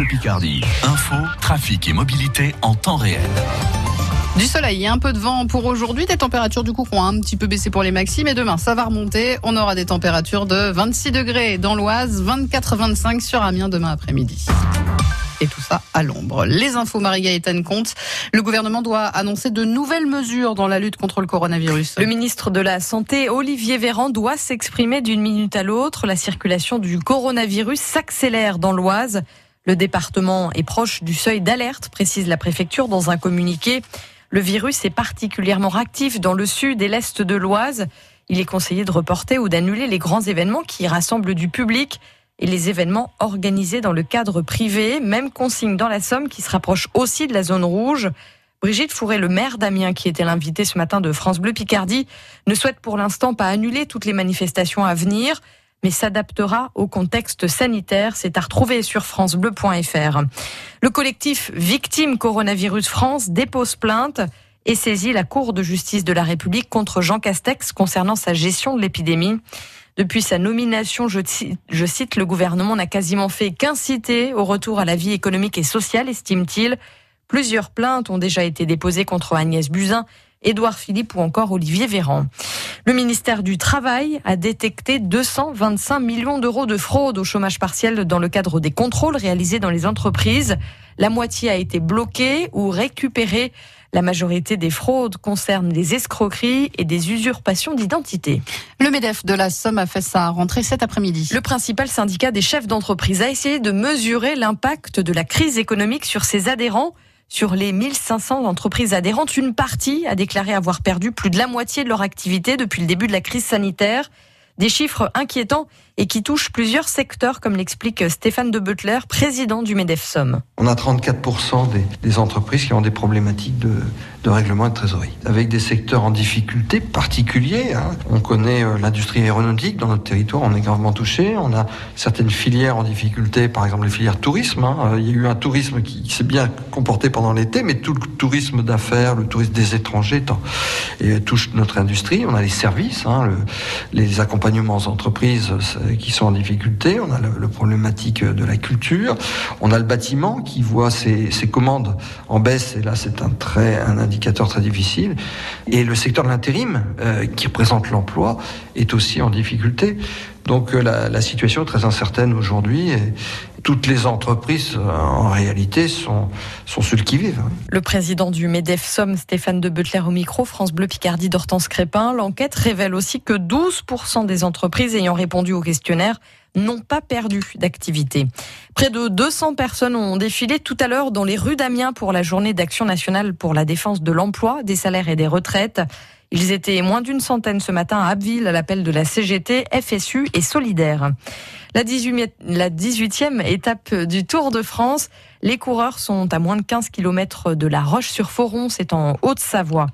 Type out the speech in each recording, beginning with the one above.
Bleu Picardie. Info, trafic et mobilité en temps réel. Du soleil et un peu de vent pour aujourd'hui. Des températures du coup qui ont un petit peu baissé pour les maxi, mais demain ça va remonter. On aura des températures de 26 degrés dans l'Oise, 24-25 sur Amiens demain après-midi et tout ça à l'ombre. Les infos Marie-Gaëtane Comte. Le gouvernement doit annoncer de nouvelles mesures dans la lutte contre le coronavirus. Le ministre de la Santé, Olivier Véran, doit s'exprimer d'une minute à l'autre. La circulation du coronavirus s'accélère dans l'Oise. Le département est proche du seuil d'alerte, précise la préfecture dans un communiqué. Le virus est particulièrement actif dans le sud et l'est de l'Oise. Il est conseillé de reporter ou d'annuler les grands événements qui rassemblent du public et les événements organisés dans le cadre privé. Même consigne dans la Somme qui se rapproche aussi de la zone rouge. Brigitte Fourré, le maire d'Amiens, qui était l'invité ce matin de France Bleu Picardie, ne souhaite pour l'instant pas annuler toutes les manifestations à venir mais s'adaptera au contexte sanitaire. C'est à retrouver sur francebleu.fr. Le collectif Victime Coronavirus France dépose plainte et saisit la Cour de justice de la République contre Jean Castex concernant sa gestion de l'épidémie. Depuis sa nomination, je, cite, le gouvernement n'a quasiment fait qu'inciter au retour à la vie économique et sociale, estime-t-il. Plusieurs plaintes ont déjà été déposées contre Agnès Buzyn, Édouard Philippe ou encore Olivier Véran. Le ministère du Travail a détecté 225 millions d'euros de fraude au chômage partiel dans le cadre des contrôles réalisés dans les entreprises. La moitié a été bloquée ou récupérée. La majorité des fraudes concernent des escroqueries et des usurpations d'identité. Le MEDEF de la Somme a fait sa rentrée cet après-midi. Le principal syndicat des chefs d'entreprise a essayé de mesurer l'impact de la crise économique sur ses adhérents. Sur les 1500 entreprises adhérentes, une partie a déclaré avoir perdu plus de la moitié de leur activité depuis le début de la crise sanitaire. Des chiffres inquiétants et qui touchent plusieurs secteurs, comme l'explique Stéphane de Butler, président du MEDEF Somme. On a 34% des, entreprises qui ont des problématiques de, règlement et de trésorerie, avec des secteurs en difficulté particuliers. Hein. On connaît euh, l'industrie aéronautique dans notre territoire, on est gravement touché. On a certaines filières en difficulté, par exemple les filières tourisme. Hein. Euh, il y a eu un tourisme qui, s'est bien comporté pendant l'été, mais tout le tourisme d'affaires, le tourisme des étrangers et touche notre industrie. On a les services, hein, les accompagnements aux entreprises qui sont en difficulté. On a le, problématique de la culture. On a le bâtiment qui voit ses, commandes en baisse. Et là, c'est un très un indicateur très difficile. Et le secteur de l'intérim, euh, qui représente l'emploi, est aussi en difficulté. Donc euh, la, situation est très incertaine aujourd'hui. Toutes les entreprises, euh, en réalité, sont, celles qui vivent. Le président du MEDEF Somme, Stéphane de Butler au micro, France Bleu Picardie d'Hortense Crépin. L'enquête révèle aussi que 12% des entreprises ayant répondu au questionnaire n'ont pas perdu d'activité. Près de 200 personnes ont défilé tout à l'heure dans les rues d'Amiens pour la journée d'action nationale pour la défense de l'emploi, des salaires et des retraites. Ils étaient moins d'une centaine ce matin à Abbeville à l'appel de la CGT, FSU et Solidaire. La 18e étape du Tour de France. Les coureurs sont à moins de 15 km de la Roche-sur-Foron, c'est en Haute-Savoie.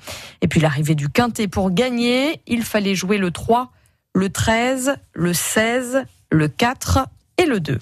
Et puis l'arrivée du Quintet pour gagner, il fallait jouer le 3, le 13, le 16, le 4 et le 2.